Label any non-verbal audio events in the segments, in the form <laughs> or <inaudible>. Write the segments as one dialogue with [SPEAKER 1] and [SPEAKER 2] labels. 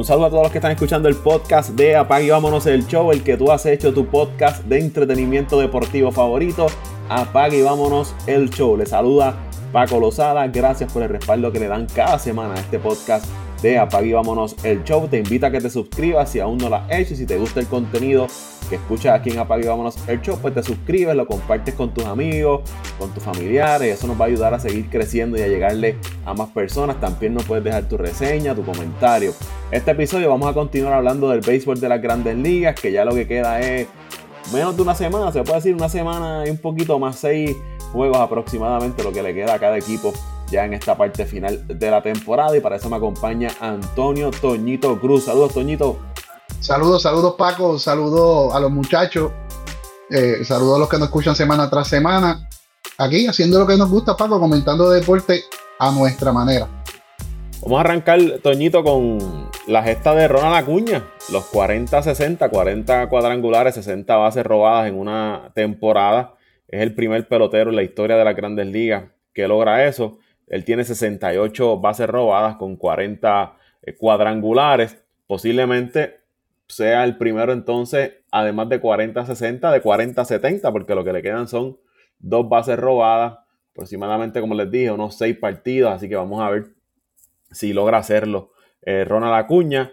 [SPEAKER 1] Un saludo a todos los que están escuchando el podcast de Apague y Vámonos el Show, el que tú has hecho tu podcast de entretenimiento deportivo favorito. Apague y Vámonos el Show. Les saluda Paco Lozada. Gracias por el respaldo que le dan cada semana a este podcast de Apague Vámonos el Show. Te invita a que te suscribas si aún no lo has hecho y si te gusta el contenido que escuchas aquí en Apague Vámonos el Show, pues te suscribes, lo compartes con tus amigos, con tus familiares. Eso nos va a ayudar a seguir creciendo y a llegarle a más personas. También nos puedes dejar tu reseña, tu comentario. Este episodio vamos a continuar hablando del béisbol de las grandes ligas, que ya lo que queda es menos de una semana, se puede decir una semana y un poquito más, seis juegos aproximadamente, lo que le queda a cada equipo ya en esta parte final de la temporada. Y para eso me acompaña Antonio Toñito Cruz. Saludos, Toñito.
[SPEAKER 2] Saludos, saludos, Paco. Saludos a los muchachos. Eh, saludos a los que nos escuchan semana tras semana. Aquí haciendo lo que nos gusta, Paco, comentando deporte a nuestra manera.
[SPEAKER 1] Vamos a arrancar, Toñito, con la gesta de Ronald Acuña. Los 40-60, 40 cuadrangulares, 60 bases robadas en una temporada. Es el primer pelotero en la historia de las grandes ligas que logra eso. Él tiene 68 bases robadas con 40 eh, cuadrangulares. Posiblemente sea el primero entonces, además de 40-60, de 40-70, porque lo que le quedan son dos bases robadas, aproximadamente, como les dije, unos seis partidos. Así que vamos a ver si logra hacerlo eh, Ronald Acuña.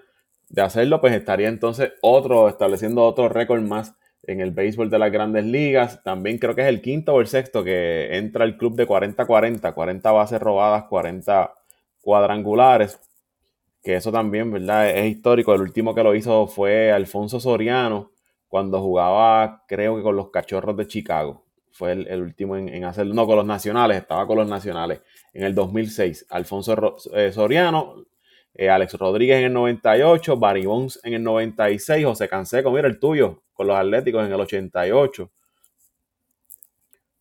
[SPEAKER 1] De hacerlo, pues estaría entonces otro, estableciendo otro récord más en el béisbol de las grandes ligas. También creo que es el quinto o el sexto que entra el club de 40-40, 40 bases robadas, 40 cuadrangulares. Que eso también, ¿verdad? Es histórico. El último que lo hizo fue Alfonso Soriano cuando jugaba, creo que con los Cachorros de Chicago. Fue el, último en, hacerlo. No, con los Nacionales, estaba con los Nacionales en el 2006. Alfonso eh, Soriano eh, Alex Rodríguez en el 98, Barry Bonds en el 96, José Canseco, mira el tuyo, con los Atléticos en el 88.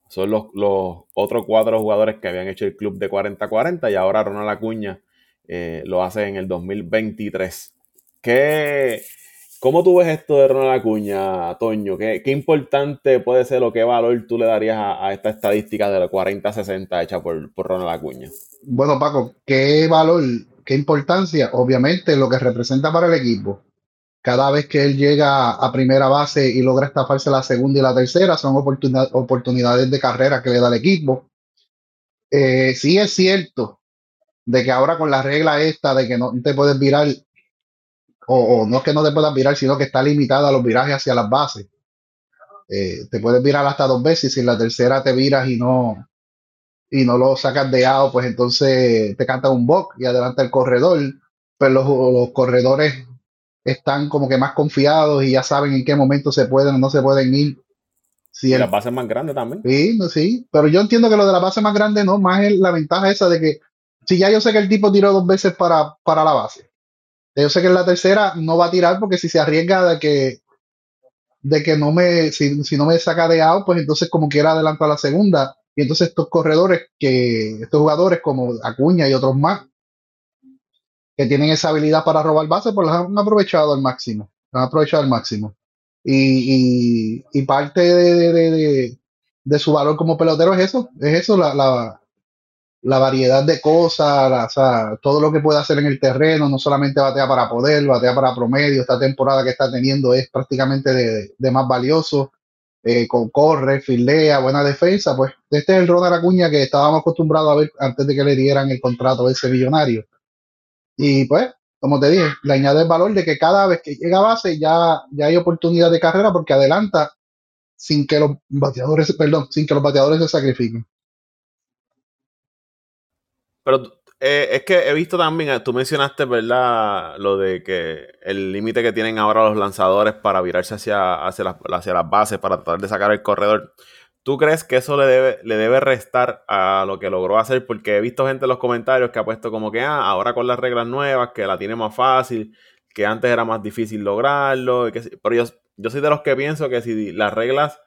[SPEAKER 1] Son los, otros cuatro jugadores que habían hecho el club de 40-40 y ahora Ronald Acuña eh, lo hace en el 2023. ¿Qué, ¿Cómo tú ves esto de Ronald Acuña, Toño? ¿Qué, qué importante puede ser o qué valor tú le darías a, esta estadística de los 40-60 hecha por, por Ronald Acuña?
[SPEAKER 2] Bueno, Paco, ¿qué valor ¿Qué importancia? Obviamente lo que representa para el equipo. Cada vez que él llega a primera base y logra estafarse la segunda y la tercera, son oportunidades de carrera que le da el equipo. Eh, sí es cierto de que ahora con la regla esta de que no te puedes virar, o, no es que no te puedas virar, sino que está limitada a los virajes hacia las bases. Eh, te puedes virar hasta dos veces y si en la tercera te viras y no, y no lo sacas de out, pues entonces te canta un box y adelanta el corredor. Pero los, corredores están como que más confiados y ya saben en qué momento se pueden o no se pueden ir.
[SPEAKER 1] Si y las bases más grandes también.
[SPEAKER 2] Sí, sí, pero yo entiendo que lo de la base más grande no, más es la ventaja esa de que si ya yo sé que el tipo tiró dos veces para, para la base, yo sé que en la tercera no va a tirar porque si se arriesga de que de que no me, si, si no me saca de out, pues entonces como quiera adelanto a la segunda y entonces estos corredores, que estos jugadores como Acuña y otros más, que tienen esa habilidad para robar bases, pues las han aprovechado al máximo. han aprovechado al máximo. Y, y, parte de, de, su valor como pelotero es eso, es eso, la, la, variedad de cosas, todo lo que puede hacer en el terreno, no solamente batea para poder, batea para promedio, esta temporada que está teniendo es prácticamente de más valioso. Eh, con corre, filea, buena defensa, pues este es el Ronald Acuña que estábamos acostumbrados a ver antes de que le dieran el contrato ese millonario. Y pues, como te dije, le añade el valor de que cada vez que llega a base ya, ya hay oportunidad de carrera porque adelanta sin que los bateadores, perdón, sin que los bateadores se sacrifiquen.
[SPEAKER 1] Pero eh, es que he visto también, eh, tú mencionaste, ¿verdad? Lo de que el límite que tienen ahora los lanzadores para virarse hacia, hacia, las, hacia las bases, para tratar de sacar el corredor. ¿Tú crees que eso le debe, le debe restar a lo que logró hacer? Porque he visto gente en los comentarios que ha puesto como que, ah, ahora con las reglas nuevas, que la tiene más fácil, que antes era más difícil lograrlo. pero yo, yo soy de los que pienso que si las reglas.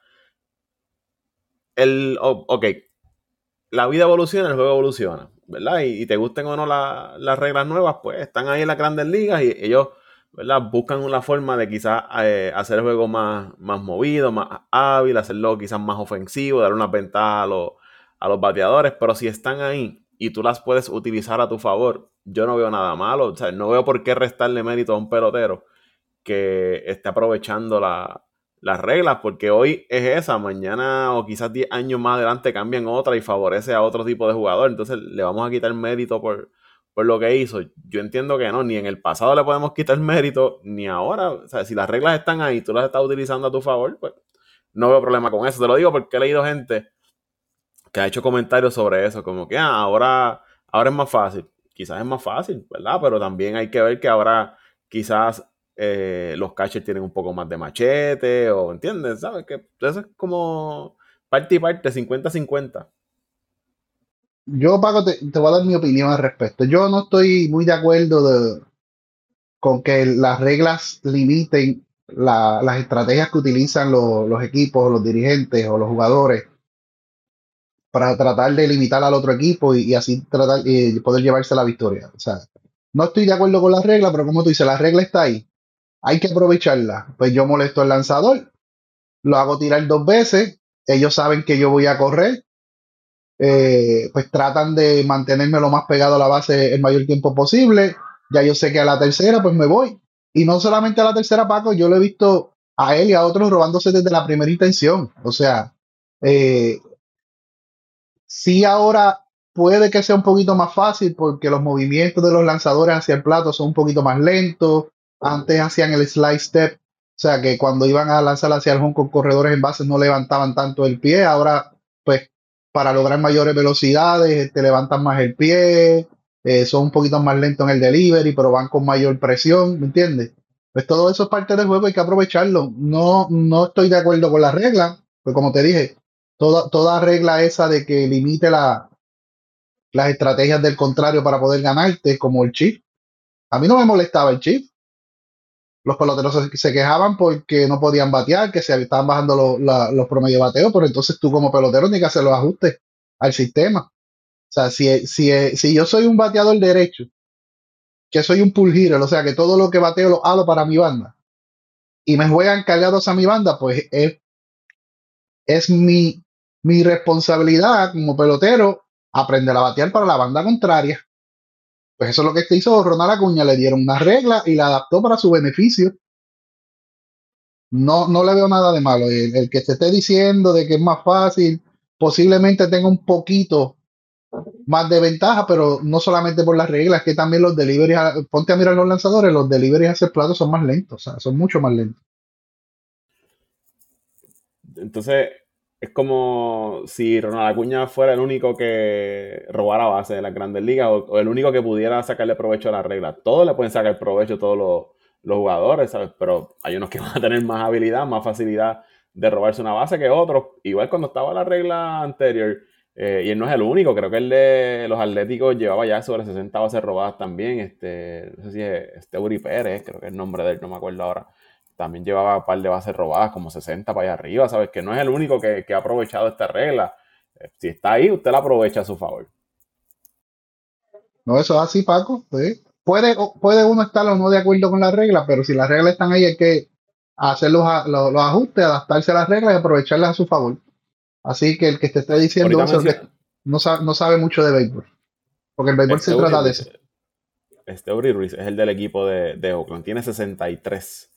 [SPEAKER 1] El, ok, la vida evoluciona, el juego evoluciona. ¿Verdad? Y, te gusten o no las reglas nuevas, pues están ahí en las grandes ligas y ellos, ¿verdad? Buscan una forma de quizás eh, hacer el juego más, más movido, más hábil, hacerlo quizás más ofensivo, dar una ventaja a los, a los bateadores, pero si están ahí, y tú las puedes utilizar a tu favor, yo no veo nada malo. O sea, no veo por qué restarle mérito a un pelotero que esté aprovechando las reglas, porque hoy es esa, mañana o quizás 10 años más adelante cambian otra y favorece a otro tipo de jugador. Entonces le vamos a quitar mérito por, por lo que hizo. Yo entiendo que no, ni en el pasado le podemos quitar mérito, ni ahora. O sea, si las reglas están ahí, tú las estás utilizando a tu favor, pues no veo problema con eso. Te lo digo porque he leído gente que ha hecho comentarios sobre eso, como que ah, ahora, ahora es más fácil. Quizás es más fácil, ¿verdad? Pero también hay que ver que ahora quizás eh, los catchers tienen un poco más de machete, o ¿entiendes? ¿Sabes? Que eso es como parte y parte, 50-50.
[SPEAKER 2] Yo, Paco, te, voy a dar mi opinión al respecto. Yo no estoy muy de acuerdo con que las reglas limiten las estrategias que utilizan los, equipos, los dirigentes o los jugadores para tratar de limitar al otro equipo y, así tratar y poder llevarse la victoria. O sea, no estoy de acuerdo con las reglas, pero como tú dices, la regla está ahí. Hay que aprovecharla. Pues yo molesto al lanzador, lo hago tirar dos veces, ellos saben que yo voy a correr, eh, pues tratan de mantenerme lo más pegado a la base el mayor tiempo posible. Ya yo sé que a la tercera, pues me voy. Y no solamente a la tercera, Paco, yo lo he visto a él y a otros robándose desde la primera intención. O sea, eh, sí ahora puede que sea un poquito más fácil porque los movimientos de los lanzadores hacia el plato son un poquito más lentos. Antes hacían el slide step, o sea que cuando iban a lanzar hacia el home con corredores en base no levantaban tanto el pie. Ahora, pues para lograr mayores velocidades, te levantan más el pie, eh, son un poquito más lentos en el delivery, pero van con mayor presión, ¿me entiendes? Pues todo eso es parte del juego, hay que aprovecharlo. No, no estoy de acuerdo con la regla, pues como te dije, toda, toda regla esa de que limite la, las estrategias del contrario para poder ganarte, como el chip. A mí no me molestaba el chip. Los peloteros se, quejaban porque no podían batear, que se estaban bajando los promedios de bateo, pero entonces tú como pelotero tienes que hacer los ajustes al sistema. O sea, si, si, si yo soy un bateador derecho, que soy un pull hitter, o sea, que todo lo que bateo lo hago para mi banda, y me juegan cargados a mi banda, pues es, es mi, mi responsabilidad como pelotero aprender a batear para la banda contraria. Pues eso es lo que hizo Ronald Acuña, le dieron una regla y la adaptó para su beneficio. No, no le veo nada de malo. El, que te esté diciendo de que es más fácil, posiblemente tenga un poquito más de ventaja, pero no solamente por las reglas, que también los deliveries, ponte a mirar los lanzadores, los deliveries hacia el plato son más lentos, son mucho más lentos.
[SPEAKER 1] Entonces, es como si Ronald Acuña fuera el único que robara base de las grandes ligas o, el único que pudiera sacarle provecho a la regla. Todos le pueden sacar provecho, todos los, jugadores, ¿sabes? Pero hay unos que <laughs> van a tener más habilidad, más facilidad de robarse una base que otros. Igual cuando estaba la regla anterior, eh, y él no es el único, creo que el de los Atléticos llevaba ya sobre 60 bases robadas también. Este, no sé si es este Pérez, creo que es el nombre de él, no me acuerdo ahora también llevaba un par de bases robadas, como 60 para allá arriba, ¿sabes? Que no es el único que, ha aprovechado esta regla. Eh, si está ahí, usted la aprovecha a su favor.
[SPEAKER 2] No, eso es así, Paco. Puede, puede uno estar o no de acuerdo con la regla, pero si las reglas están ahí, hay que hacer los, ajustes, adaptarse a las reglas y aprovecharlas a su favor. Así que el que te esté diciendo eso no, sabe, no sabe mucho de béisbol. Porque el béisbol se trata de eso.
[SPEAKER 1] Este Uri Ruiz es el del equipo de, de Oakland. Tiene 63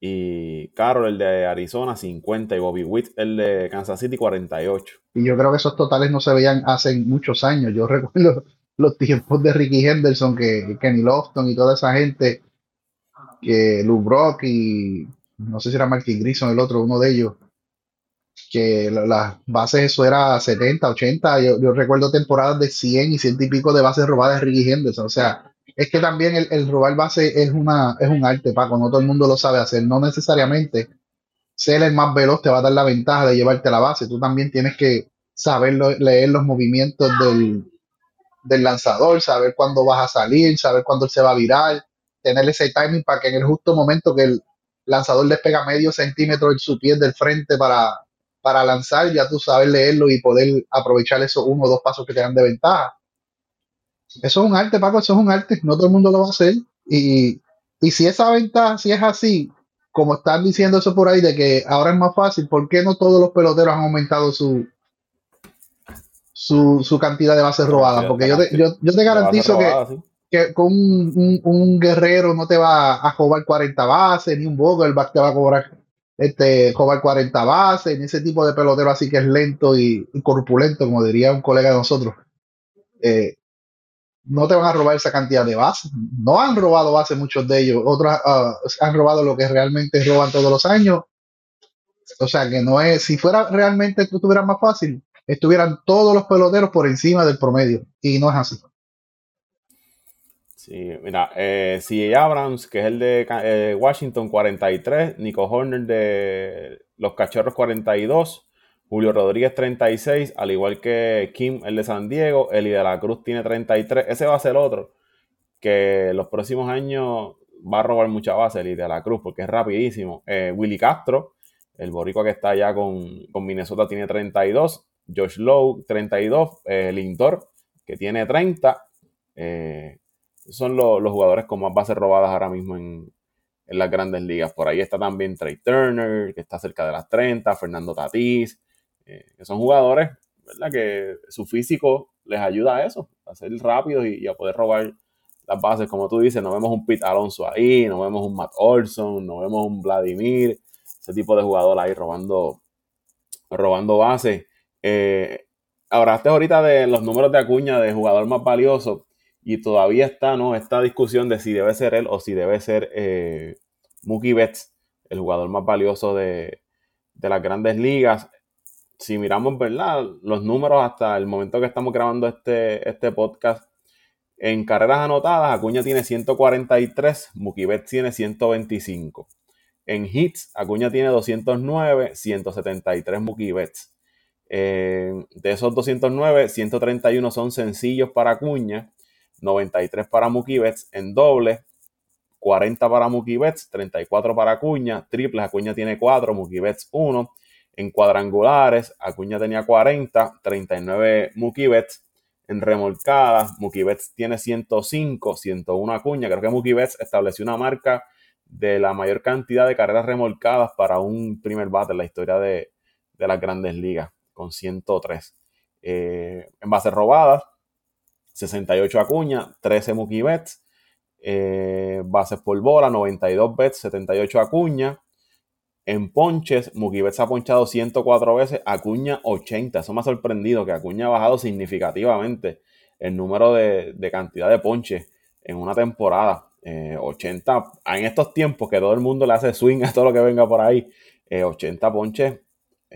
[SPEAKER 1] y Carol, el de Arizona, 50. Y Bobby Witt, el de Kansas City, 48.
[SPEAKER 2] Y yo creo que esos totales no se veían hace muchos años. Yo <laughs> recuerdo los tiempos de Ricky Henderson, que Kenny Lofton y toda esa gente, que Lou Brock y no sé si era Marky Grison el otro, uno de ellos, que las bases, eso era 70, 80. Yo, yo, recuerdo temporadas de 100 y 100 y pico de bases robadas de Ricky Henderson. O sea, es que también el, robar base es, una, es un arte, Paco, no todo el mundo lo sabe hacer, no necesariamente ser el más veloz te va a dar la ventaja de llevarte la base, tú también tienes que saber leer los movimientos del, del lanzador, saber cuándo vas a salir, saber cuándo él se va a virar, tener ese timing para que en el justo momento que el lanzador despega medio centímetro en su pie del frente para, para lanzar, ya tú sabes leerlo y poder aprovechar esos uno o dos pasos que te dan de ventaja. Eso es un arte, Paco, eso es un arte, no todo el mundo lo va a hacer. Y, si esa ventaja, si es así, como están diciendo eso por ahí, de que ahora es más fácil, ¿por qué no todos los peloteros han aumentado su, su, cantidad de bases robadas, porque yo te, yo, te garantizo que, que con un, guerrero no te va a jugar 40 bases, ni un Vogelbach te va a cobrar este, jugar 40 bases, ni ese tipo de pelotero así que es lento y, corpulento, como diría un colega de nosotros. Eh, no te van a robar esa cantidad de bases. No han robado bases muchos de ellos. Otros ah, han robado lo que realmente roban todos los años. O sea que no es, si fuera realmente estuviera más fácil, estuvieran todos los peloteros por encima del promedio. Y no es así.
[SPEAKER 1] Sí, mira, eh, C. Abrams, que es el de eh, Washington, 43, Nico Horner de los Cachorros, 42, Julio Rodríguez, 36, al igual que Kim, el de San Diego, Eli de la Cruz tiene 33, ese va a ser otro, que los próximos años va a robar mucha base, Eli de la Cruz, porque es rapidísimo. Eh, Willy Castro, el boricua que está allá con, con Minnesota, tiene 32, Josh Lowe, 32, Lindor, que tiene 30, eh, son los jugadores con más bases robadas ahora mismo en, las grandes ligas. Por ahí está también Trey Turner, que está cerca de las 30, Fernando Tatís, que son jugadores ¿verdad? que su físico les ayuda a eso, a ser rápidos y, a poder robar las bases. Como tú dices, no vemos un Pete Alonso ahí, no vemos un Matt Olson, no vemos un Vladimir, ese tipo de jugador ahí robando, robando bases. Eh, hablaste ahorita de los números de Acuña de jugador más valioso y todavía está ¿no? esta discusión de si debe ser él o si debe ser eh, Mookie Betts, el jugador más valioso de, las grandes ligas. Si miramos ¿verdad? los números hasta el momento que estamos grabando este, este podcast, en carreras anotadas, Acuña tiene 143, Mookie Betts tiene 125. En hits, Acuña tiene 209, 173 Mookie Betts. Eh, de esos 209, 131 son sencillos para Acuña 93 para Mookie Betts en doble, 40 para Mookie Betts, 34 para Acuña, triples, Acuña tiene 4, Mookie Betts 1, en cuadrangulares, Acuña tenía 40, 39 Mookie Betts, en remolcadas, Mookie Betts tiene 105, 101 Acuña, creo que Mookie Betts estableció una marca de la mayor cantidad de carreras remolcadas para un primer bate en la historia de, las grandes ligas, con 103. Eh, en bases robadas, 68 Acuña, 13 Mookie Betts, eh, bases por bola, 92 Betts, 78 Acuña. En ponches, Mookie Betts ha ponchado 104 veces, Acuña 80. Eso me ha sorprendido que Acuña ha bajado significativamente el número de, cantidad de ponches en una temporada. 80, eh, en estos tiempos que todo el mundo le hace swing a todo lo que venga por ahí, 80 eh, ponches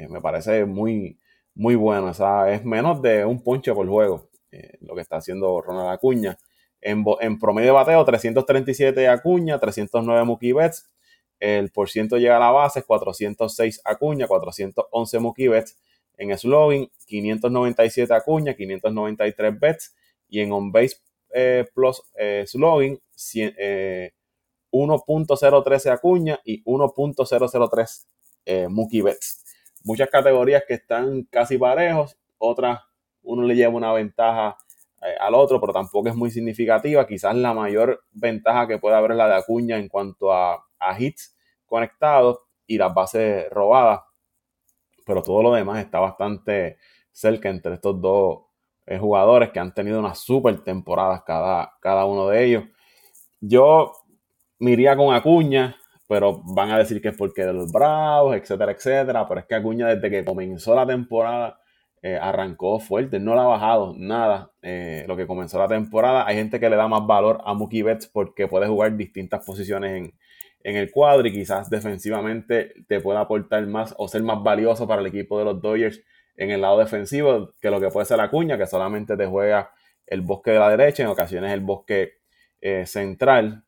[SPEAKER 1] me parece muy, muy bueno. O sea, es menos de un ponche por juego. Eh, lo que está haciendo Ronald Acuña. En, promedio de bateo, 337 Acuña, 309 Mookie Betts. El por ciento llega a la base, 406 Acuña, 411 Mookie Betts. En slugging, 597 Acuña, 593 Betts. Y en on-base eh, plus eh, slugging, 1.013 Acuña y 1.003 Mookie Betts. Muchas categorías que están casi parejos, otras uno le lleva una ventaja eh, al otro, pero tampoco es muy significativa. Quizás la mayor ventaja que puede haber la de Acuña en cuanto a, hits conectados y las bases robadas, pero todo lo demás está bastante cerca entre estos dos eh, jugadores que han tenido unas super temporadas cada, cada uno de ellos. Yo me iría con Acuña, pero van a decir que es porque de los Bravos, etcétera, etcétera. Pero es que Acuña desde que comenzó la temporada eh, arrancó fuerte, no la ha bajado nada. Eh, lo que comenzó la temporada, hay gente que le da más valor a Mookie Betts porque puede jugar distintas posiciones en, el cuadro y quizás defensivamente te pueda aportar más o ser más valioso para el equipo de los Dodgers en el lado defensivo que lo que puede ser la cuña, que solamente te juega el bosque de la derecha, en ocasiones el bosque eh, central.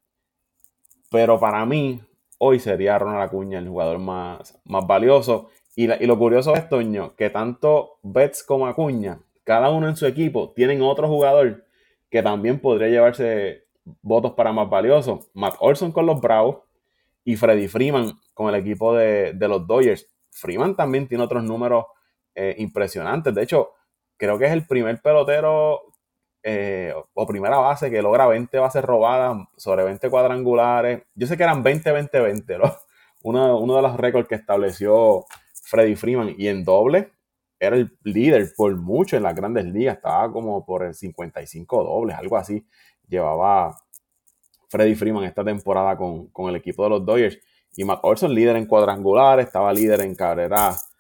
[SPEAKER 1] Pero para mí, hoy sería Ronald Acuña el jugador más, más valioso. Y, lo curioso es, Toño, que tanto Betts como Acuña, cada uno en su equipo, tienen otro jugador que también podría llevarse votos para más valioso. Matt Olson con los Bravos y Freddy Freeman con el equipo de, los Dodgers. Freeman también tiene otros números eh, impresionantes. De hecho, creo que es el primer pelotero eh, o primera base que logra 20 bases robadas sobre 20 cuadrangulares. Yo sé que eran 20-20-20, <laughs> Uno, uno de los récords que estableció Freddy Freeman. Y en doble, era el líder por mucho en las grandes ligas, estaba como por el 55 dobles, algo así. Llevaba Freddy Freeman esta temporada con, el equipo de los Dodgers. Y Matt Olson, líder en cuadrangulares, estaba líder en carreras,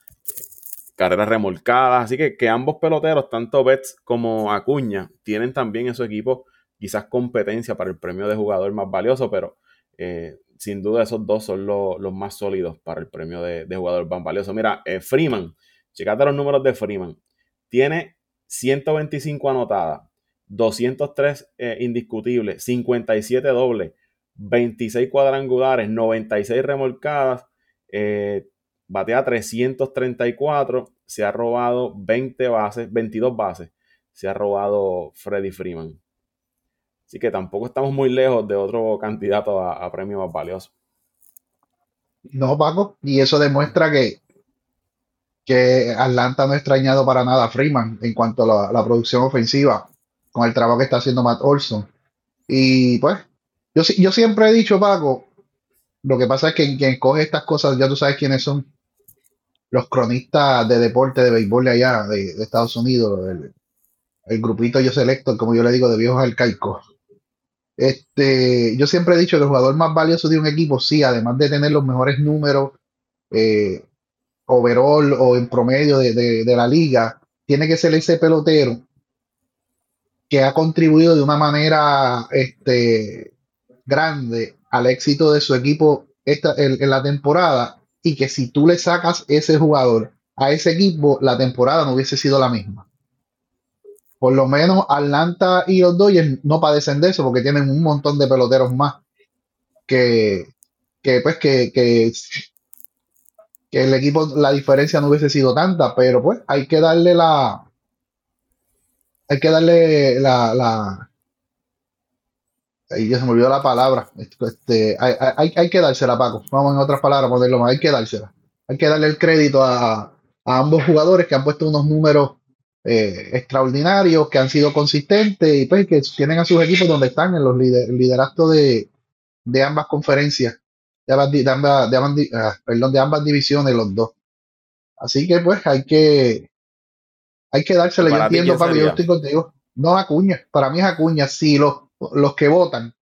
[SPEAKER 1] carreras remolcadas. Así que, que ambos peloteros, tanto Betts como Acuña, tienen también en su equipo quizás competencia para el premio de jugador más valioso, pero eh, sin duda esos dos son los más sólidos para el premio de, jugador más valioso. Mira, eh, Freeman, checate los números de Freeman. Tiene 125 anotadas, 203 eh, indiscutibles, 57 dobles, 26 cuadrangulares, 96 remolcadas, eh, batea 334, se ha robado 20 bases, 22 bases, se ha robado Freddy Freeman. Así que tampoco estamos muy lejos de otro candidato a, premio más valioso.
[SPEAKER 2] No, Paco, y eso demuestra que, que Atlanta no ha extrañado para nada a Freeman en cuanto a la, producción ofensiva, con el trabajo que está haciendo Matt Olson. Y pues, yo, yo siempre he dicho, Paco, lo que pasa es que quien coge estas cosas, ya tú sabes quiénes son los cronistas de deporte de béisbol de allá, de, Estados Unidos, el, grupito yo selecto, como yo le digo, de viejos arcaicos. Este, yo siempre he dicho que el jugador más valioso de un equipo, sí, además de tener los mejores números eh, overall o en promedio de, la liga, tiene que ser ese pelotero que ha contribuido de una manera este, grande al éxito de su equipo esta, en, la temporada y que si tú le sacas ese jugador a ese equipo, la temporada no hubiese sido la misma. Por lo menos Atlanta y los Dodgers no padecen de eso porque tienen un montón de peloteros más que, pues que, que, el equipo la diferencia no hubiese sido tanta, pero pues hay que darle la hay que darle la, la ahí ya se me olvidó la palabra. Este, hay, hay, que dársela Paco. Vamos en otras palabras ponerlo más hay que dársela. Hay que darle el crédito a, ambos jugadores que han puesto unos números eh, extraordinarios, que han sido consistentes y pues que tienen a sus equipos donde están en los lider liderazgos de, de, ambas conferencias, de ambas, de ambas, de ah, perdón, de ambas divisiones, los dos. Así que pues hay que hay que dárselo. Yo entiendo, Pablo, yo estoy contigo. No Acuña, para mí es Acuña. Si los, los que votan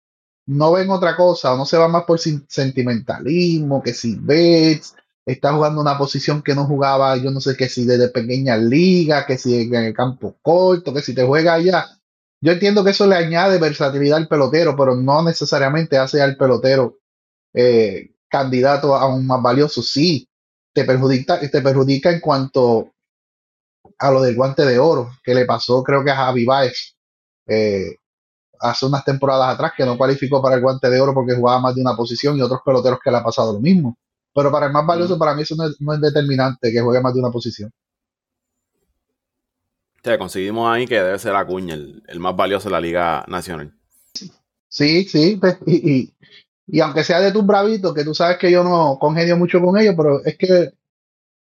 [SPEAKER 2] no ven otra cosa o no se van más por sentimentalismo, que si ves está jugando una posición que no jugaba, yo no sé qué si desde pequeña liga, que si en el campo corto, que si te juega allá. Yo entiendo que eso le añade versatilidad al pelotero, pero no necesariamente hace al pelotero eh, candidato a un más valioso. Sí, te perjudica, te perjudica en cuanto a lo del guante de oro, que le pasó creo que a Javi Baez eh, hace unas temporadas atrás, que no cualificó para el guante de oro porque jugaba más de una posición y otros peloteros que le ha pasado lo mismo. Pero para el más valioso, mm. para mí eso no es, determinante que juegue más de una posición.
[SPEAKER 1] O conseguimos ahí que debe ser Acuña, el, el más valioso de la Liga Nacional.
[SPEAKER 2] Sí, sí, pues, y, aunque sea de tus bravitos, que tú sabes que yo no congenio mucho con ellos, pero es que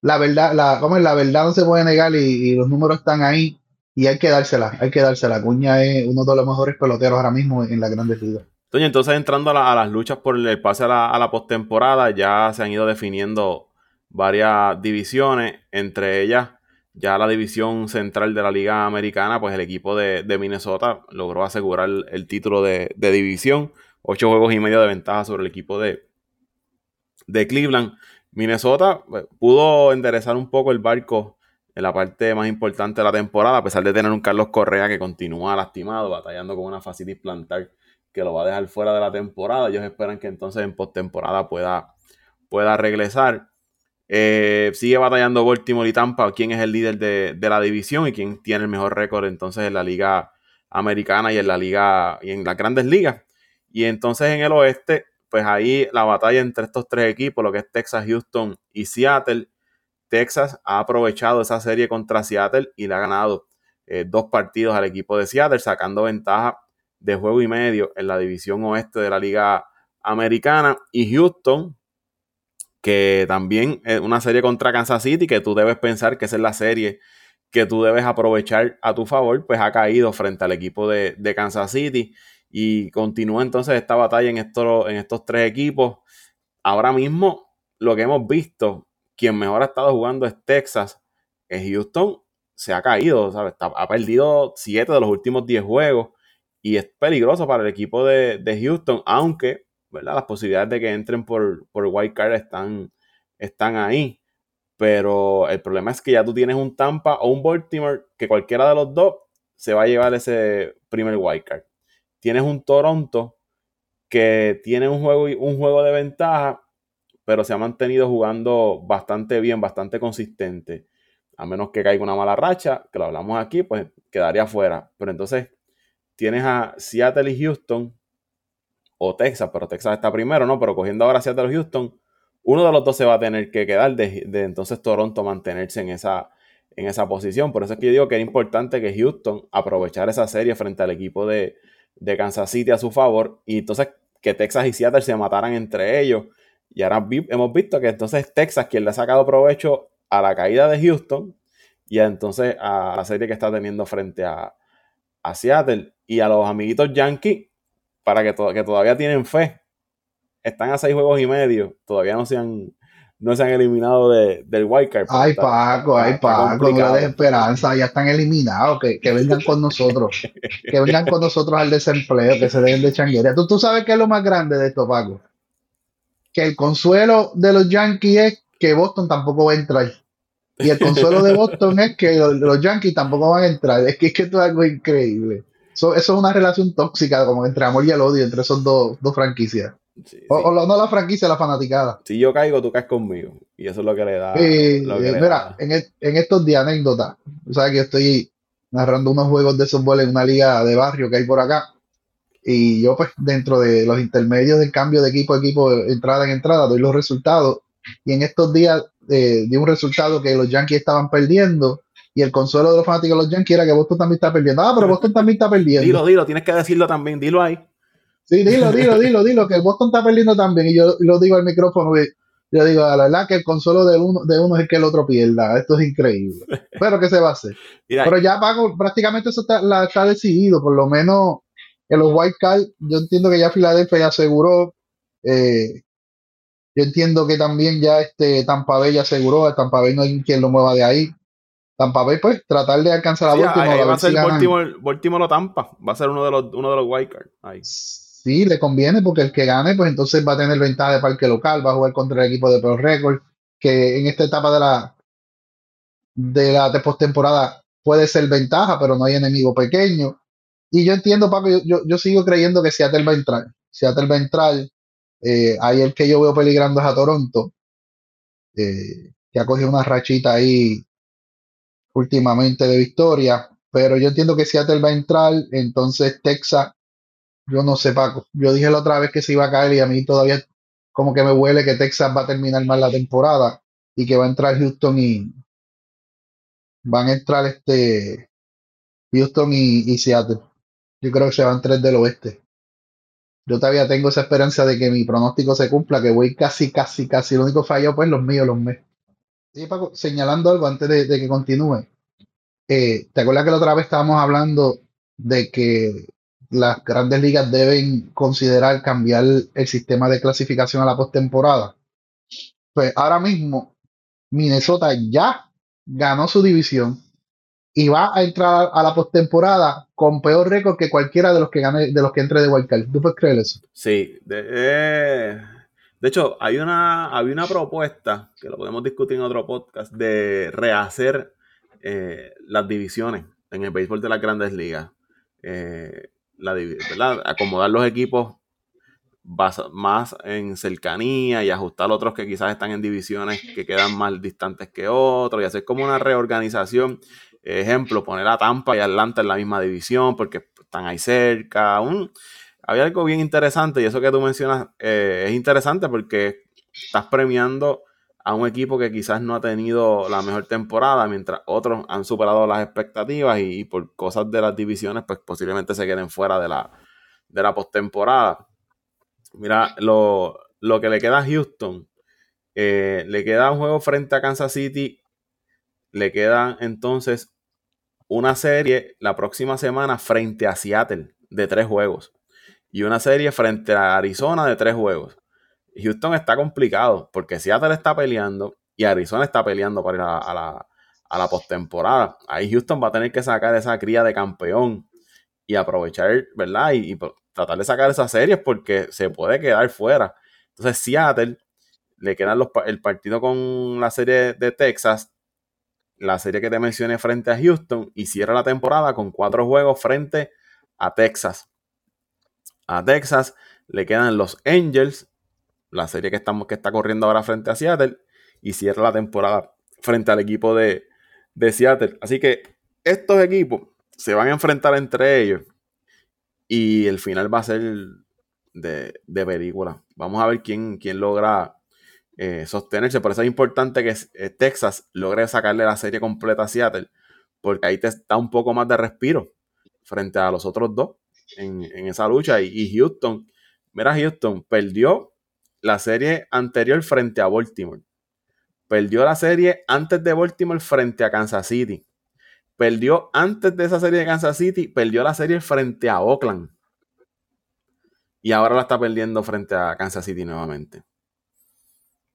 [SPEAKER 2] la verdad, la, como la verdad no se puede negar y, los números están ahí y hay que dársela, hay que dársela. Acuña es uno de los mejores peloteros ahora mismo en la Grandes Ligas
[SPEAKER 1] entonces entrando a, las luchas por el pase a la, postemporada, ya se han ido definiendo varias divisiones, entre ellas ya la división central de la Liga Americana, pues el equipo de, Minnesota logró asegurar el, título de, división, ocho juegos y medio de ventaja sobre el equipo de, de Cleveland. Minnesota pues, pudo enderezar un poco el barco en la parte más importante de la temporada, a pesar de tener un Carlos Correa que continúa lastimado, batallando con una facitis plantar que lo va a dejar fuera de la temporada. Ellos esperan que entonces en postemporada pueda, pueda regresar. Eh, sigue batallando Baltimore y Tampa, quién es el líder de, la división y quién tiene el mejor récord entonces en la liga americana y en la liga y en las grandes ligas. Y entonces en el oeste, pues ahí la batalla entre estos tres equipos, lo que es Texas, Houston y Seattle. Texas ha aprovechado esa serie contra Seattle y le ha ganado eh, dos partidos al equipo de Seattle, sacando ventaja de juego y medio en la división oeste de la Liga Americana. Y Houston, que también es una serie contra Kansas City, que tú debes pensar que esa es la serie que tú debes aprovechar a tu favor, pues ha caído frente al equipo de, Kansas City. Y continúa entonces esta batalla en estos, en estos tres equipos. Ahora mismo, lo que hemos visto, quien mejor ha estado jugando es Texas. Houston se ha caído, ¿sabes? ha perdido 7 de los últimos 10 juegos y es peligroso para el equipo de, Houston, aunque ¿verdad? las posibilidades de que entren por, por wild card están, están ahí. Pero el problema es que ya tú tienes un Tampa o un Baltimore que cualquiera de los dos se va a llevar ese primer wildcard. Tienes un Toronto que tiene un juego, un juego de ventaja, pero se ha mantenido jugando bastante bien, bastante consistente. A menos que caiga una mala racha, que lo hablamos aquí, pues quedaría fuera. Pero entonces tienes a Seattle y Houston, o Texas, pero Texas está primero, ¿no? Pero cogiendo ahora Seattle y Houston, uno de los dos se va a tener que quedar de, entonces Toronto mantenerse en esa, en esa posición. Por eso es que yo digo que era importante que Houston aprovechara esa serie frente al equipo de, Kansas City a su favor y entonces que Texas y Seattle se mataran entre ellos. Y ahora hemos visto que entonces Texas, quien le ha sacado provecho a la caída de Houston y entonces a la serie que está teniendo frente a, a Seattle y a los amiguitos Yankees, para que, que todavía tienen fe. Están a seis juegos y medio, todavía no se han, no se han eliminado de, del wildcard.
[SPEAKER 2] Ay, Paco, ay, Paco, no de esperanza, ya están eliminados, que, que, vengan con nosotros, que vengan con nosotros al desempleo, que se den de changuería. ¿Tú, tú sabes qué es lo más grande de esto, Paco? Que el consuelo de los Yankees es que Boston tampoco va a entrar. Y el consuelo de Boston es que los, Yankees tampoco van a entrar. Es que es que esto es algo increíble. Eso, eso es una relación tóxica, como entre amor y el odio, entre esos dos, dos franquicias o, no la franquicia, la fanaticada.
[SPEAKER 1] Si yo caigo, tú caes conmigo. Y eso es lo que le da.
[SPEAKER 2] mira, En, en, estos días, anécdota. O sea que yo estoy narrando unos juegos de softball en una liga de barrio que hay por acá. Y yo, pues, dentro de los intermedios del cambio de equipo a equipo, entrada en entrada, doy los resultados. Y en estos días eh, di un resultado que los Yankees estaban perdiendo. Y el consuelo de los fanáticos de los Yankees era que Boston también está perdiendo. Ah, pero Boston también está perdiendo.
[SPEAKER 1] Dilo, dilo, tienes que decirlo también, dilo ahí.
[SPEAKER 2] Sí, dilo, dilo, dilo, dilo, que el Boston está perdiendo también. Y yo lo digo al micrófono, yo digo, la verdad que el consuelo de uno, de uno es que el otro pierda. Esto es increíble. <laughs> Pero ¿qué se va a hacer? Pero ya Paco, prácticamente eso está, la, está decidido, por lo menos en los White Card, yo entiendo que ya Filadelfia ya aseguró. Eh, yo entiendo que también ya este Tampa Bay ya aseguró, a Tampa Bay no hay quien lo mueva de ahí. Tampa Bay, pues, tratar de alcanzar a
[SPEAKER 1] Baltimore. va a ser Baltimore, o Tampa. Va a ser uno de los, uno de los wild Ahí
[SPEAKER 2] sí, le conviene porque el que gane, pues entonces va a tener ventaja de parque local, va a jugar contra el equipo de Pro Record, que en esta etapa de la de la postemporada puede ser ventaja, pero no hay enemigo pequeño. Y yo entiendo, Paco, yo, yo, sigo creyendo que Seattle va a entrar. Seattle va a entrar. Eh, ahí el que yo veo peligrando es a Toronto, eh, que ha cogido una rachita ahí últimamente de victoria. Pero yo entiendo que Seattle va a entrar, entonces Texas yo no sé, Paco. Yo dije la otra vez que se iba a caer y a mí todavía como que me huele que Texas va a terminar mal la temporada y que va a entrar Houston y van a entrar este Houston y, Seattle. Yo creo que se van tres del oeste. Yo todavía tengo esa esperanza de que mi pronóstico se cumpla, que voy casi, casi, casi. Lo único fallo, pues los míos, los míos. Sí, Paco, señalando algo antes de, que continúe. Eh, ¿Te acuerdas que la otra vez estábamos hablando de que las grandes ligas deben considerar cambiar el sistema de clasificación a la postemporada. Pues ahora mismo Minnesota ya ganó su división y va a entrar a la postemporada con peor récord que cualquiera de los que gane, de los que entre de Wildcard. ¿Tú puedes creer eso?
[SPEAKER 1] Sí. De, eh, de hecho, hay una, había una propuesta que lo podemos discutir en otro podcast de rehacer eh, las divisiones en el béisbol de las grandes ligas. Eh, la, acomodar los equipos más en cercanía y ajustar otros que quizás están en divisiones que quedan más distantes que otros y hacer como una reorganización. Ejemplo, poner a Tampa y Atlanta en la misma división porque están ahí cerca. Un, había algo bien interesante y eso que tú mencionas eh, es interesante porque estás premiando a un equipo que quizás no ha tenido la mejor temporada, mientras otros han superado las expectativas y, por cosas de las divisiones, pues posiblemente se queden fuera de la, de la postemporada. Mira, lo, que le queda a Houston, eh, le queda un juego frente a Kansas City, le queda entonces una serie la próxima semana frente a Seattle de tres juegos y una serie frente a Arizona de tres juegos. Houston está complicado porque Seattle está peleando y Arizona está peleando para ir a, la postemporada. Ahí Houston va a tener que sacar esa cría de campeón y aprovechar, ¿verdad? Y, tratar de sacar esas series porque se puede quedar fuera. Entonces, Seattle le quedan el partido con la serie de Texas, la serie que te mencioné frente a Houston y cierra la temporada con cuatro juegos frente a Texas. A Texas le quedan los Angels, la serie que, estamos, que está corriendo ahora frente a Seattle y cierra la temporada frente al equipo de, de Seattle. Así que estos equipos se van a enfrentar entre ellos y el final va a ser de, de película. Vamos a ver quién, quién logra eh, sostenerse. Por eso es importante que eh, Texas logre sacarle la serie completa a Seattle, porque ahí te da un poco más de respiro frente a los otros dos en, esa lucha. Y, y, Houston, mira, Houston perdió la serie anterior frente a Baltimore. Perdió la serie antes de Baltimore frente a Kansas City. Perdió antes de esa serie de Kansas City, perdió la serie frente a Oakland. Y ahora la está perdiendo frente a Kansas City nuevamente.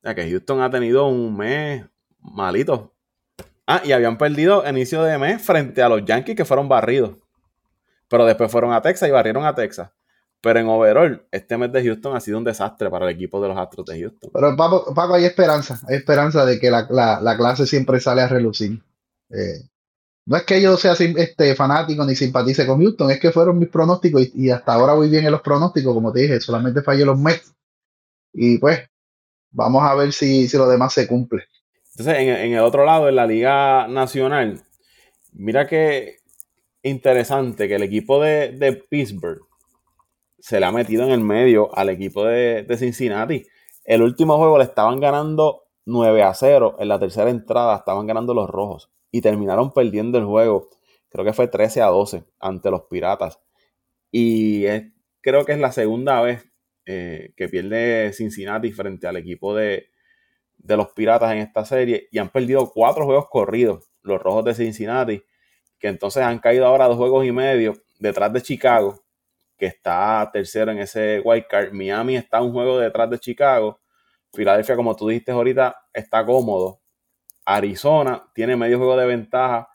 [SPEAKER 1] Ya que Houston ha tenido un mes malito. Ah, y habían perdido inicio de mes frente a los Yankees que fueron barridos. Pero después fueron a Texas y barrieron a Texas. Pero en overall, este mes de Houston ha sido un desastre para el equipo de los Astros de Houston.
[SPEAKER 2] Pero Paco, Paco hay esperanza. Hay esperanza de que la, clase siempre sale a relucir. Eh, no es que yo sea este, fanático ni simpatice con Houston, es que fueron mis pronósticos y, y, hasta ahora voy bien en los pronósticos, como te dije, solamente fallé los Mets. Y pues, Vamos a ver si, si lo demás se cumple.
[SPEAKER 1] Entonces, en, el otro lado, en la Liga Nacional, mira qué interesante que el equipo de, Pittsburgh se le ha metido en el medio al equipo de, Cincinnati. El último juego le estaban ganando 9 a 0. En la tercera entrada estaban ganando los rojos. Y terminaron perdiendo el juego. Creo que fue 13 a 12 ante los Piratas. Y creo que es la segunda vez eh, que pierde Cincinnati frente al equipo de, los Piratas en esta serie y han perdido cuatro juegos corridos, los Rojos de Cincinnati, que entonces han caído ahora dos juegos y medio detrás de Chicago, que está tercero en ese wild card. Miami está un juego detrás de Chicago. Filadelfia, como tú dijiste ahorita, está cómodo. Arizona tiene medio juego de ventaja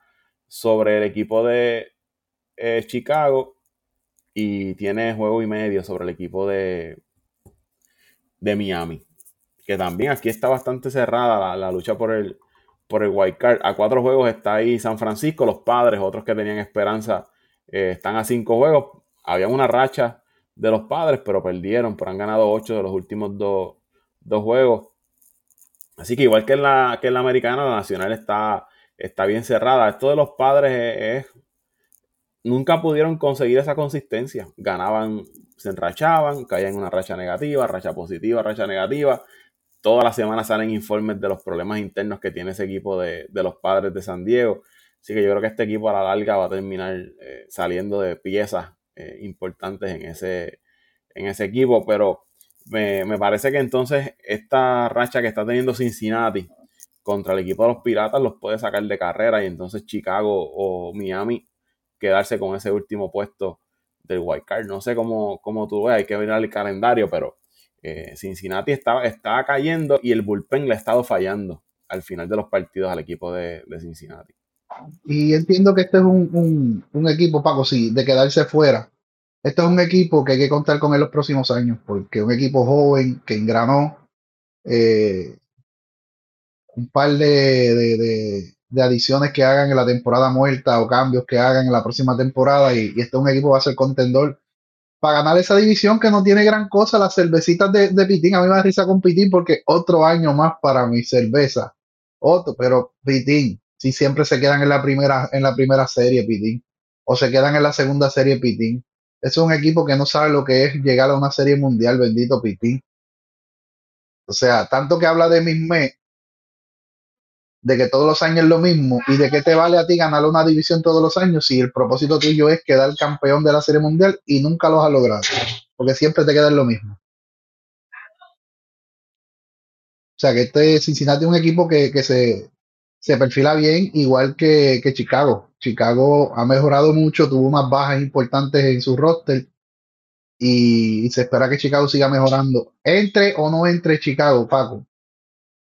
[SPEAKER 1] sobre el equipo de eh, Chicago y tiene juego y medio sobre el equipo de, de Miami. Que también aquí está bastante cerrada la, lucha por el, por el wild card. A cuatro juegos está ahí San Francisco, los padres, otros que tenían esperanza, eh, están a cinco juegos. Había una racha de los padres, pero perdieron, pero han ganado ocho de los últimos dos, juegos. Así que igual que en la, que la americana, la nacional está, está bien cerrada. Esto de los padres es, nunca pudieron conseguir esa consistencia. Ganaban se enrachaban, caían en una racha negativa, racha positiva, racha negativa. Todas las semanas salen informes de los problemas internos que tiene ese equipo de, los padres de San Diego. Así que yo creo que este equipo a la larga va a terminar eh, saliendo de piezas eh, importantes en ese, en ese equipo. Pero me, me, parece que entonces esta racha que está teniendo Cincinnati contra el equipo de los Piratas los puede sacar de carrera y entonces Chicago o Miami quedarse con ese último puesto del wild card. No sé cómo, cómo tú ves, hay que mirar el calendario, pero eh, Cincinnati estaba, estaba cayendo y el bullpen le ha estado fallando al final de los partidos al equipo de, Cincinnati.
[SPEAKER 2] Y entiendo que este es un, equipo, Paco, sí, de quedarse fuera. Este es un equipo que hay que contar con en los próximos años, porque un equipo joven que engranó eh, un par de, de adiciones que hagan en la temporada muerta o cambios que hagan en la próxima temporada y, este es un equipo va a ser contendor para ganar esa división que no tiene gran cosa, las cervecitas de, de Pitín, a mí me da risa con Pitín porque otro año más para mi cerveza, otro, pero Pitín, si siempre se quedan en la primera, en la primera serie Pitín, o se quedan en la segunda serie Pitín, es un equipo que no sabe lo que es llegar a una serie mundial, bendito Pitín. O sea, tanto que habla de Misme, de que todos los años es lo mismo y de qué te vale a ti ganar una división todos los años si el propósito tuyo es quedar campeón de la Serie Mundial y nunca lo has logrado, porque siempre te queda lo mismo. O sea que este Cincinnati es un equipo que, se, perfila bien, igual que, Chicago. Chicago ha mejorado mucho, tuvo unas bajas importantes en su roster y, y se espera que Chicago siga mejorando. Entre o no entre Chicago, Paco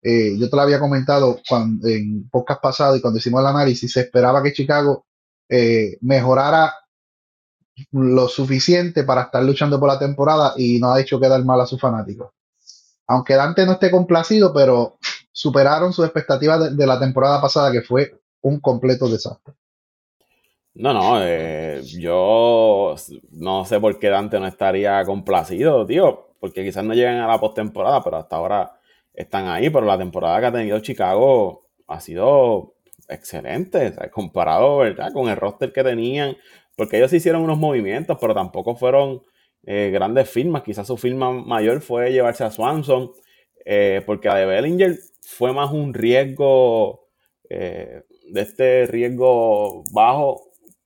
[SPEAKER 2] eh, yo te lo había comentado cuando, en podcast pasado y cuando hicimos el análisis, se esperaba que Chicago eh, mejorara lo suficiente para estar luchando por la temporada y no ha hecho quedar mal a sus fanáticos. Aunque Dante no esté complacido, pero superaron sus expectativas de, la temporada pasada, que fue un completo desastre.
[SPEAKER 1] No, no, eh, yo no sé por qué Dante no estaría complacido, tío, porque quizás no lleguen a la postemporada, pero hasta ahora están ahí, pero la temporada que ha tenido Chicago ha sido excelente, comparado ¿verdad? con el roster que tenían, porque ellos hicieron unos movimientos, pero tampoco fueron eh, grandes firmas, quizás su firma mayor fue llevarse a Swanson, eh, porque a de Bellinger fue más un riesgo, eh, de este riesgo bajo,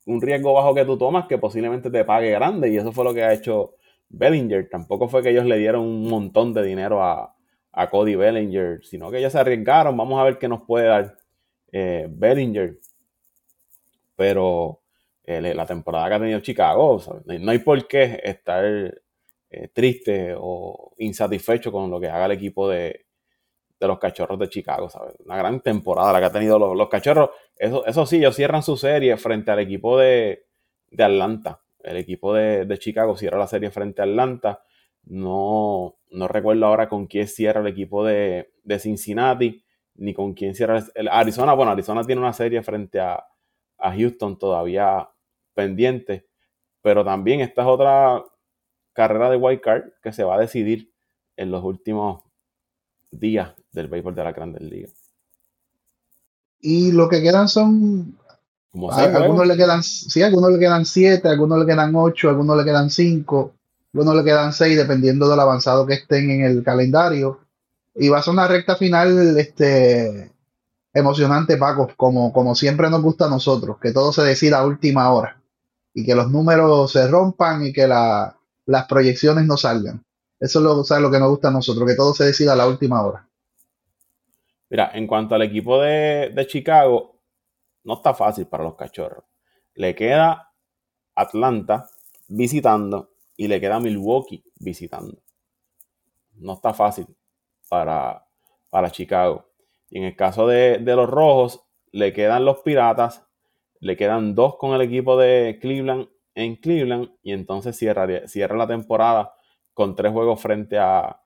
[SPEAKER 1] un riesgo bajo que tú tomas que posiblemente te pague grande, y eso fue lo que ha hecho Bellinger, tampoco fue que ellos le dieron un montón de dinero a, a Cody Bellinger, sino que ellos se arriesgaron. Vamos a ver qué nos puede dar eh, Bellinger. Pero eh, la temporada que ha tenido Chicago, no hay por qué estar triste o insatisfecho con lo que haga el equipo de, los cachorros de Chicago. Una gran temporada la que ha tenido los, cachorros. Eso, eso sí, ellos cierran su serie frente al equipo de, Atlanta. El equipo de, de Chicago cierra la serie frente a Atlanta. No, no recuerdo ahora con quién cierra el equipo de, Cincinnati, ni con quién cierra el Arizona. Bueno, Arizona tiene una serie frente a, Houston todavía pendiente, pero también esta es otra carrera de wild card que se va a decidir en los últimos días del béisbol de la Grandes Ligas.
[SPEAKER 2] Y lo que quedan son algunos le quedan, sí, algunos le quedan siete, algunos le quedan ocho, algunos le quedan cinco no le quedan seis dependiendo del avanzado que estén en el calendario. Y va a ser una recta final este, emocionante, Paco, como, como siempre nos gusta a nosotros, que todo se decida a última hora y que los números se rompan y que las proyecciones no salgan. Eso es lo, lo que nos gusta a nosotros, que todo se decida a la última hora.
[SPEAKER 1] Mira, en cuanto al equipo de, de Chicago, no está fácil para los cachorros. Le queda Atlanta visitando y le queda Milwaukee visitando. No está fácil para, para Chicago. Y en el caso de, los rojos, le quedan los piratas, le quedan dos con el equipo de Cleveland en Cleveland y entonces cierra, cierra la temporada con tres juegos frente a,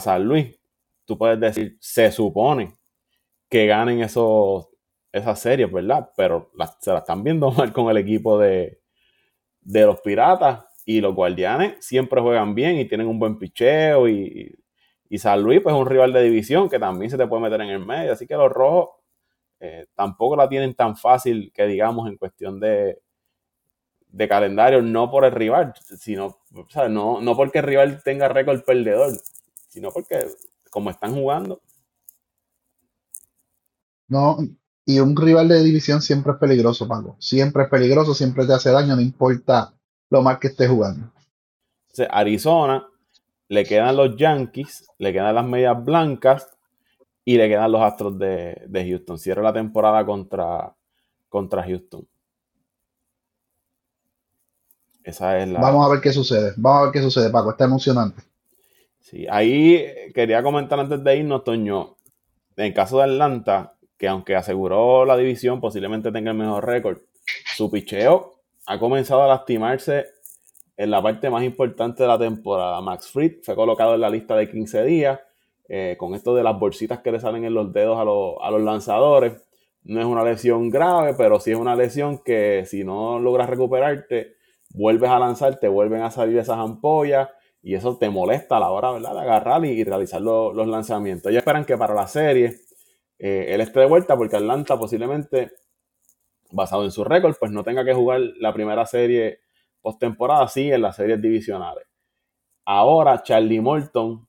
[SPEAKER 1] San Luis. Tú puedes decir, se supone que ganen esos, esas series, ¿verdad? Pero se la están viendo <laughs> mal con el equipo de, de los piratas y los guardianes siempre juegan bien y tienen un buen picheo. Y, San Luis, pues es un rival de división que también se te puede meter en el medio. Así que los rojos eh, tampoco la tienen tan fácil que digamos en cuestión de, de calendario, no por el rival, sino, No, no porque el rival tenga récord perdedor, sino porque como están jugando.
[SPEAKER 2] No, y un rival de división siempre es peligroso, Paco. Siempre es peligroso, siempre te hace daño, no importa lo más que esté jugando.
[SPEAKER 1] Arizona, le quedan los Yankees, le quedan las medias blancas y le quedan los Astros de, Houston. Cierra la temporada contra, contra Houston. Esa es la.
[SPEAKER 2] Vamos a ver qué sucede. Vamos a ver qué sucede, Paco. Está emocionante.
[SPEAKER 1] Sí, ahí quería comentar antes de irnos, Toño. En el caso de Atlanta, que aunque aseguró la división, posiblemente tenga el mejor récord, su picheo ha comenzado a lastimarse en la parte más importante de la temporada. Max Fried fue colocado en la lista de 15 días, eh, con esto de las bolsitas que le salen en los dedos a, los lanzadores. No es una lesión grave, pero sí es una lesión que si no logras recuperarte, vuelves a lanzar, te vuelven a salir esas ampollas y eso te molesta a la hora ¿verdad? de agarrar y, realizar los lanzamientos. Ellos esperan que para la serie eh, él esté de vuelta porque Atlanta posiblemente basado en su récord, pues no tenga que jugar la primera serie postemporada, sí, en las series divisionales. Ahora Charlie Morton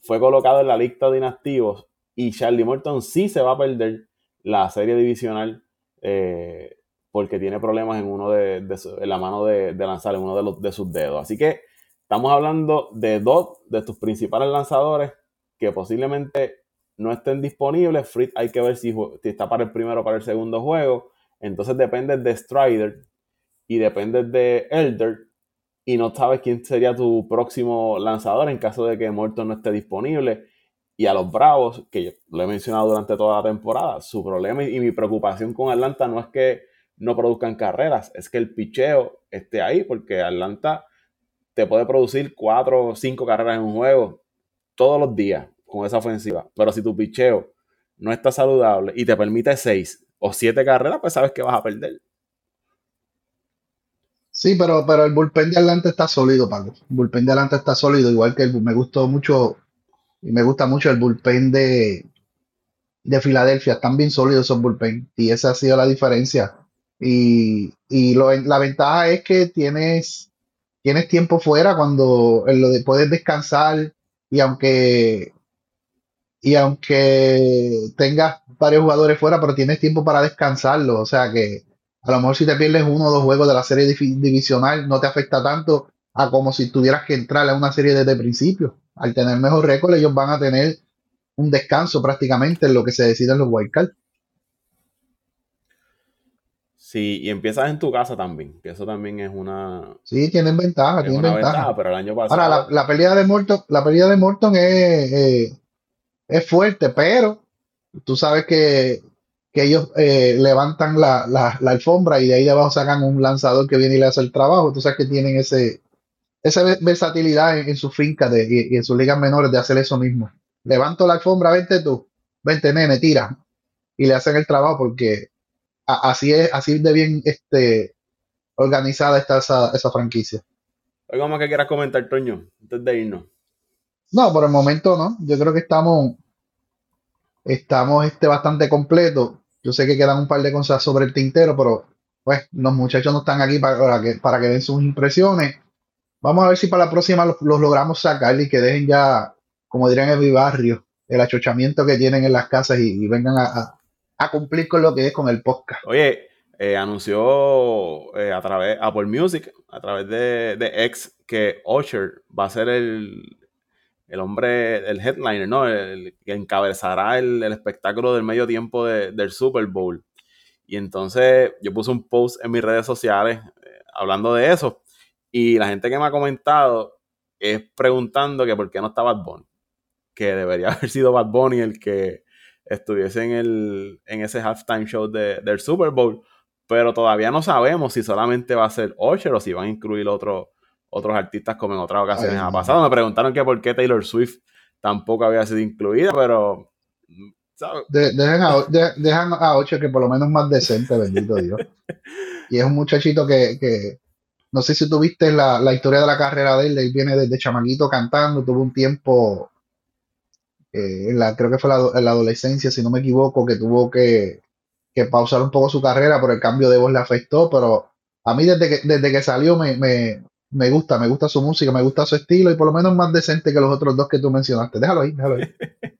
[SPEAKER 1] fue colocado en la lista de inactivos y Charlie Morton sí se va a perder la serie divisional eh, porque tiene problemas en uno de, en la mano de, lanzar en uno de, los, de sus dedos. Así que estamos hablando de dos de tus principales lanzadores que posiblemente no estén disponibles. Fritz hay que ver si, está para el primero o para el segundo juego. Entonces depende de Strider y depende de Elder y no sabes quién sería tu próximo lanzador en caso de que Morton no esté disponible. Y a los Bravos, que yo lo he mencionado durante toda la temporada, su problema y mi preocupación con Atlanta no es que no produzcan carreras, es que el picheo esté ahí, porque Atlanta te puede producir cuatro o cinco carreras en un juego todos los días con esa ofensiva. Pero si tu picheo no está saludable y te permite seis o siete carreras, pues sabes que vas a perder.
[SPEAKER 2] Sí, pero, pero el bullpen de Atlanta está sólido, Pablo. El bullpen de Atlanta está sólido, igual que el, me gustó mucho y me gusta mucho el bullpen de, de Filadelfia. Están bien sólidos esos bullpen y esa ha sido la diferencia. Y, la ventaja es que tienes, tienes tiempo fuera cuando lo de, puedes descansar y aunque y aunque tengas varios jugadores fuera, pero tienes tiempo para descansarlo. O sea que a lo mejor si te pierdes uno o dos juegos de la serie divisional, no te afecta tanto a como si tuvieras que entrar a una serie desde el principio. Al tener mejor récord, ellos van a tener un descanso prácticamente en lo que se deciden los wildcards.
[SPEAKER 1] Sí, y empiezas en tu casa también, que eso también es una...
[SPEAKER 2] Sí, tienen ventaja, tienen ventaja.
[SPEAKER 1] Pero el año pasado...
[SPEAKER 2] Ahora, la, pelea de Morton, la pelea de Morton es, eh, es fuerte, pero tú sabes que, ellos eh, levantan la, alfombra y de ahí debajo sacan un lanzador que viene y le hace el trabajo. Tú sabes que tienen ese, esa versatilidad en, su finca de, y, en sus ligas menores de hacer eso mismo. Levanto la alfombra, vente tú, vente nene, tira. Y le hacen el trabajo porque así es, así de bien este, organizada está esa, esa franquicia.
[SPEAKER 1] ¿Algo más que quieras comentar, Toño, antes de irnos?
[SPEAKER 2] No, por el momento no. Yo creo que estamos, estamos este, bastante completos. Yo sé que quedan un par de cosas sobre el tintero, pero pues los muchachos no están aquí para, que, para que den sus impresiones. Vamos a ver si para la próxima los, logramos sacar y que dejen ya, como dirían en mi barrio, el achochamiento que tienen en las casas y, vengan a, a cumplir con lo que es con el podcast.
[SPEAKER 1] Oye, eh, anunció eh, a través Apple Music, a través de, de X, que Usher va a ser el, el hombre, el headliner, ¿no? El, que encabezará el, espectáculo del medio tiempo del Super Bowl. Y entonces yo puse un post en mis redes sociales eh, hablando de eso. Y la gente que me ha comentado es preguntando que por qué no está Bad Bunny. Que debería <laughs> haber sido Bad Bunny el que estuviese en, el, en ese halftime show del Super Bowl, pero todavía no sabemos si solamente va a ser Usher o si van a incluir otros artistas como en otras ocasiones ha pasado. Me preguntaron que por qué Taylor Swift tampoco había sido incluida, pero...
[SPEAKER 2] dejan, a, Usher que por lo menos más decente, bendito Dios. <laughs> y es un muchachito que, no sé si tuviste la, la historia de la carrera de él, él viene desde chamaquito cantando, tuvo un tiempo eh, la, creo que fue la, en la adolescencia, si no me equivoco, que tuvo que, pausar un poco su carrera por el cambio de voz le afectó, pero a mí desde que, desde que salió me, me, gusta, me gusta su música, me gusta su estilo y por lo menos más decente que los otros dos que tú mencionaste. Déjalo ahí, déjalo ahí. <laughs>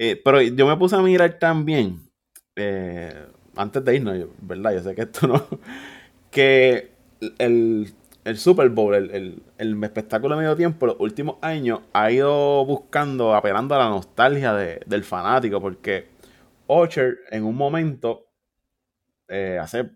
[SPEAKER 1] Eh, pero yo me puse a mirar también, eh, antes de irnos, ¿verdad? Yo sé que esto no, <laughs> que el el Super Bowl, el, espectáculo de medio tiempo, los últimos años ha ido buscando, apelando a la nostalgia del fanático, porque Ocher en un momento, eh, hace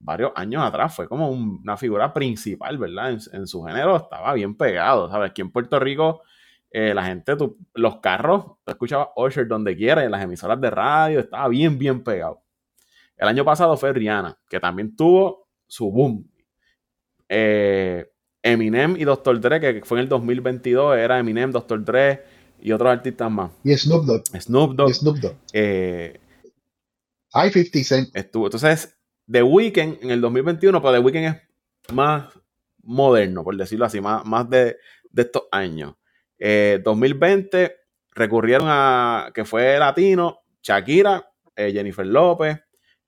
[SPEAKER 1] varios años atrás, fue como una figura principal, ¿verdad? En, su género estaba bien pegado, ¿sabes? Aquí en Puerto Rico, eh, la gente, los carros, tú escuchabas Ocher donde quiera, en las emisoras de radio, estaba bien, bien pegado. El año pasado fue Rihanna, que también tuvo su boom eh, Eminem y Dr. Dre, que fue en el 2022, era Eminem, Dr. Dre y otros artistas más.
[SPEAKER 2] Y Snoop Dogg.
[SPEAKER 1] Snoop Dogg.
[SPEAKER 2] Snoop Dogg.
[SPEAKER 1] Eh,
[SPEAKER 2] Hay 50 Cent.
[SPEAKER 1] Estuvo. Entonces, The Weeknd en el 2021, pero The Weeknd es más moderno, por decirlo así, más, más de, estos años. 2020 eh, recurrieron a que fue latino, Shakira, Jennifer López,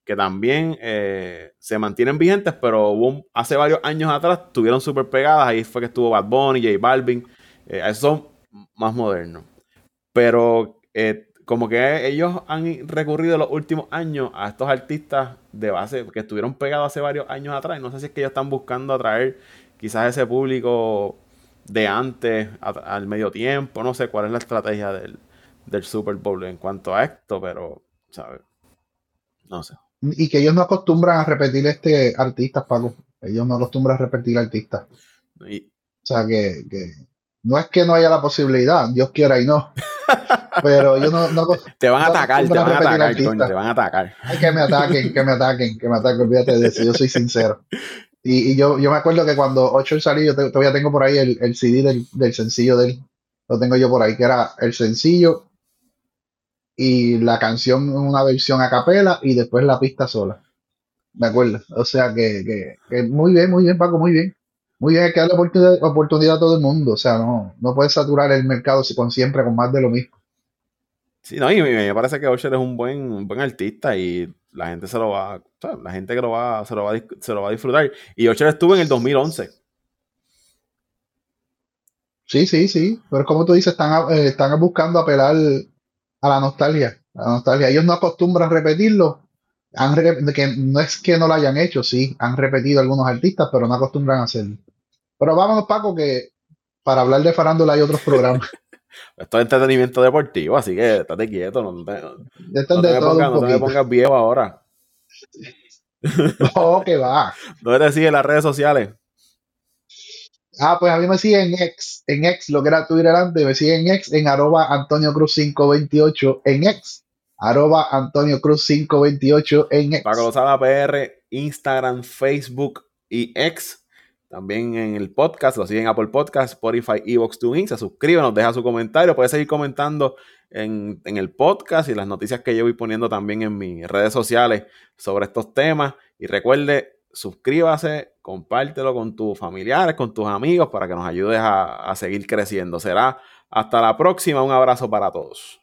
[SPEAKER 1] que también eh, se mantienen vigentes, pero hace varios años atrás tuvieron súper pegadas. Ahí fue que estuvo Bad Bunny, J Balvin. Eh, esos son más modernos. Pero eh, como que ellos han recurrido en los últimos años a estos artistas de base que estuvieron pegados hace varios años atrás. No sé si es que ellos están buscando atraer quizás ese público de antes al medio tiempo. No sé cuál es la estrategia del, del Super Bowl en cuanto a esto, pero, ¿sabes? No sé
[SPEAKER 2] y que ellos no acostumbran a repetir este artistas, Paco. Ellos no acostumbran a repetir artistas. O sea, que, no es que no haya la posibilidad, Dios quiera y no. Pero yo no. no
[SPEAKER 1] te van a atacar, te van a atacar, te van a atacar.
[SPEAKER 2] que me ataquen, que me ataquen, que me ataquen, olvídate de eso, yo soy sincero. Y, yo, yo me acuerdo que cuando Ocho salió, yo todavía tengo por ahí el, el CD del, del, sencillo de él. Lo tengo yo por ahí, que era el sencillo y la canción en una versión a capela y después la pista sola. Me acuerdo. O sea que, que, muy bien, muy bien, Paco, muy bien. Muy bien, hay que darle oportunidad, oportunidad a todo el mundo. O sea, no, no puedes saturar el mercado con siempre con más de lo mismo.
[SPEAKER 1] Sí, no, y me parece que Osher es un buen, un buen artista y la gente se lo va, la gente que lo va, se lo va, se lo va a disfrutar. Y Osher estuvo en el 2011.
[SPEAKER 2] Sí, sí, sí. Pero como tú dices, están, eh, están buscando apelar a la nostalgia. la nostalgia. Ellos no acostumbran a repetirlo. Han que no es que no lo hayan hecho, sí, han repetido algunos artistas, pero no acostumbran a hacerlo. Pero vámonos, Paco, que para hablar de farándula hay otros programas. <laughs>
[SPEAKER 1] Esto es entretenimiento deportivo, así que estate quieto. No, te, me, pongas, viejo ahora. <laughs>
[SPEAKER 2] No, que va.
[SPEAKER 1] ¿Dónde te siguen las redes sociales?
[SPEAKER 2] Ah, pues a mí me siguen en X, en X, lo que era Twitter antes, me siguen en X, en arroba Antonio Cruz 528 en X, arroba Antonio Cruz 528 en X.
[SPEAKER 1] Paco Lozada PR, Instagram, Facebook y X. También en el podcast, lo siguen Apple Podcast, Spotify, Evox, TuneIn. Se suscriben, nos deja su comentario. Puede seguir comentando en, en, el podcast y las noticias que yo voy poniendo también en mis redes sociales sobre estos temas. Y recuerde, suscríbase, compártelo con tus familiares, con tus amigos para que nos ayudes a, a seguir creciendo. Será hasta la próxima. Un abrazo para todos.